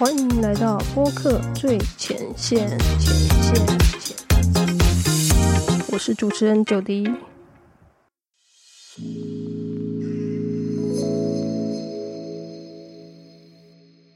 欢迎来到播客最前线，前线，我是主持人九迪。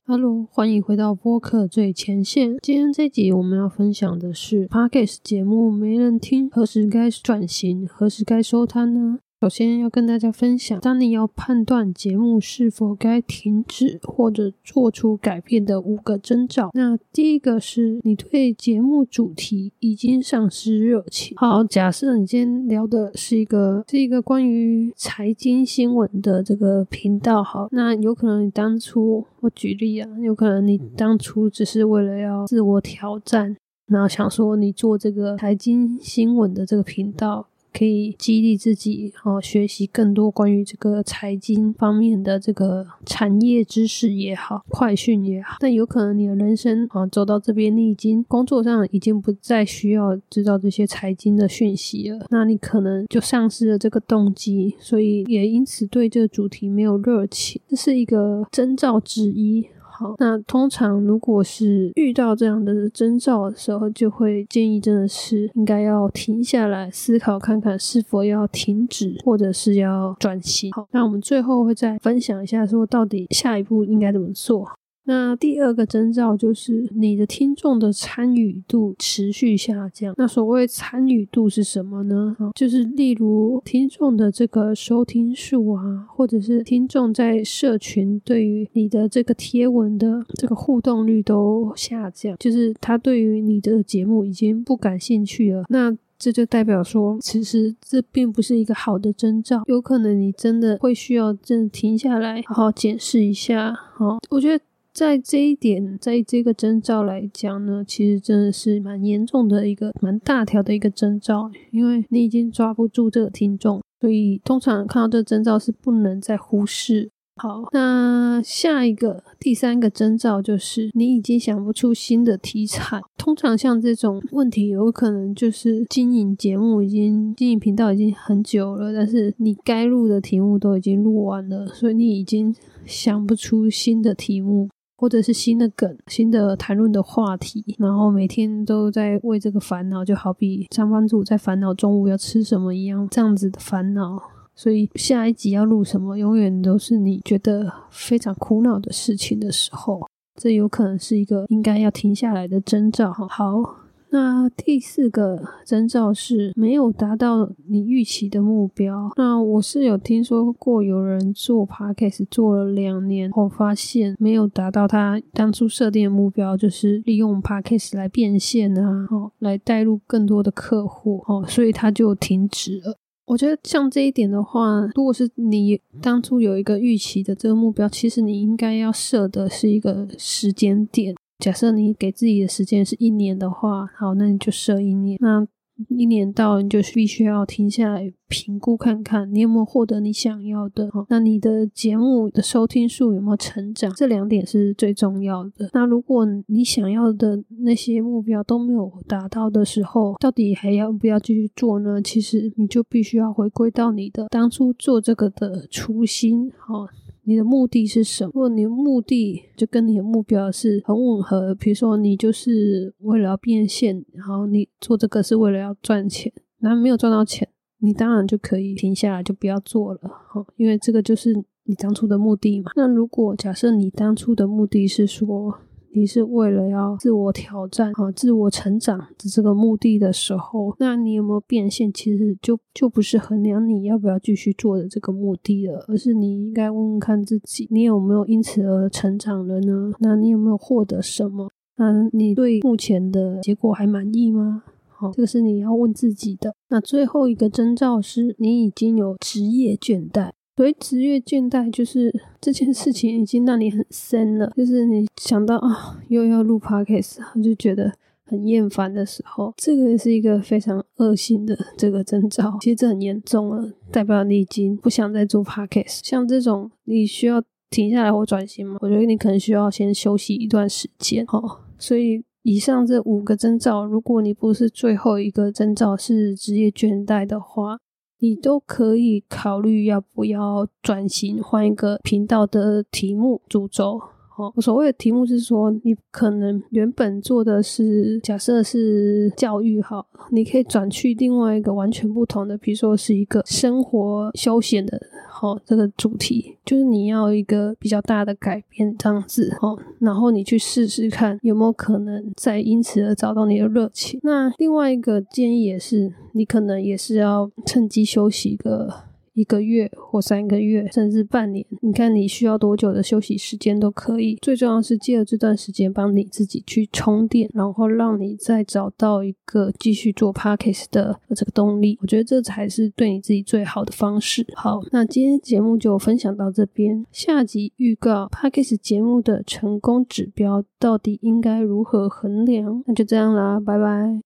Hello，欢迎回到播客最前线。今天这集我们要分享的是 Podcast 节目没人听，何时该转型，何时该收摊呢？首先要跟大家分享，当你要判断节目是否该停止或者做出改变的五个征兆。那第一个是你对节目主题已经丧失热情。好，假设你今天聊的是一个是一个关于财经新闻的这个频道，好，那有可能你当初我举例啊，有可能你当初只是为了要自我挑战，然后想说你做这个财经新闻的这个频道。可以激励自己，哦，学习更多关于这个财经方面的这个产业知识也好，快讯也好。但有可能你的人生啊走到这边，你已经工作上已经不再需要知道这些财经的讯息了，那你可能就丧失了这个动机，所以也因此对这个主题没有热情，这是一个征兆之一。好，那通常如果是遇到这样的征兆的时候，就会建议真的是应该要停下来思考看看是否要停止，或者是要转型。好，那我们最后会再分享一下，说到底下一步应该怎么做。那第二个征兆就是你的听众的参与度持续下降。那所谓参与度是什么呢？哈就是例如听众的这个收听数啊，或者是听众在社群对于你的这个贴文的这个互动率都下降，就是他对于你的节目已经不感兴趣了。那这就代表说，其实这并不是一个好的征兆，有可能你真的会需要真的停下来，好好检视一下。好，我觉得。在这一点，在这个征兆来讲呢，其实真的是蛮严重的一个、蛮大条的一个征兆，因为你已经抓不住这个听众，所以通常看到这个征兆是不能再忽视。好，那下一个第三个征兆就是你已经想不出新的题材。通常像这种问题，有可能就是经营节目已经经营频道已经很久了，但是你该录的题目都已经录完了，所以你已经想不出新的题目。或者是新的梗、新的谈论的话题，然后每天都在为这个烦恼，就好比上班族在烦恼中午要吃什么一样，这样子的烦恼。所以下一集要录什么，永远都是你觉得非常苦恼的事情的时候，这有可能是一个应该要停下来的征兆。好。那第四个征兆是没有达到你预期的目标。那我是有听说过有人做 podcast 做了两年后，发现没有达到他当初设定的目标，就是利用 podcast 来变现啊，哦，来带入更多的客户，哦，所以他就停止了。我觉得像这一点的话，如果是你当初有一个预期的这个目标，其实你应该要设的是一个时间点。假设你给自己的时间是一年的话，好，那你就设一年。那一年到，你就必须要停下来评估看看，你有没有获得你想要的。那你的节目的收听数有没有成长？这两点是最重要的。那如果你想要的那些目标都没有达到的时候，到底还要不要继续做呢？其实你就必须要回归到你的当初做这个的初心，好。你的目的是什么？如果你的目的就跟你的目标是很吻合，比如说你就是为了要变现，然后你做这个是为了要赚钱，那没有赚到钱，你当然就可以停下来，就不要做了，哈，因为这个就是你当初的目的嘛。那如果假设你当初的目的是说，你是为了要自我挑战啊、自我成长的这个目的的时候，那你有没有变现？其实就就不是衡量你要不要继续做的这个目的了，而是你应该问问看自己，你有没有因此而成长了呢？那你有没有获得什么？那你对目前的结果还满意吗？好，这个是你要问自己的。那最后一个征兆是你已经有职业倦怠。所以职业倦怠就是这件事情已经让你很深了，就是你想到啊又要录 podcast，就觉得很厌烦的时候，这个是一个非常恶性的这个征兆。其实这很严重了，代表你已经不想再做 podcast。像这种你需要停下来或转型吗？我觉得你可能需要先休息一段时间。哦，所以以上这五个征兆，如果你不是最后一个征兆是职业倦怠的话。你都可以考虑要不要转型，换一个频道的题目主轴。哦，所谓的题目是说，你可能原本做的是假设是教育哈，你可以转去另外一个完全不同的，比如说是一个生活休闲的，哦这个主题，就是你要一个比较大的改变这样子哦，然后你去试试看有没有可能再因此而找到你的热情。那另外一个建议也是，你可能也是要趁机休息一个。一个月或三个月，甚至半年，你看你需要多久的休息时间都可以。最重要是借着这段时间帮你自己去充电，然后让你再找到一个继续做 podcast 的这个动力。我觉得这才是对你自己最好的方式。好，那今天节目就分享到这边。下集预告 podcast 节目的成功指标到底应该如何衡量？那就这样啦，拜拜。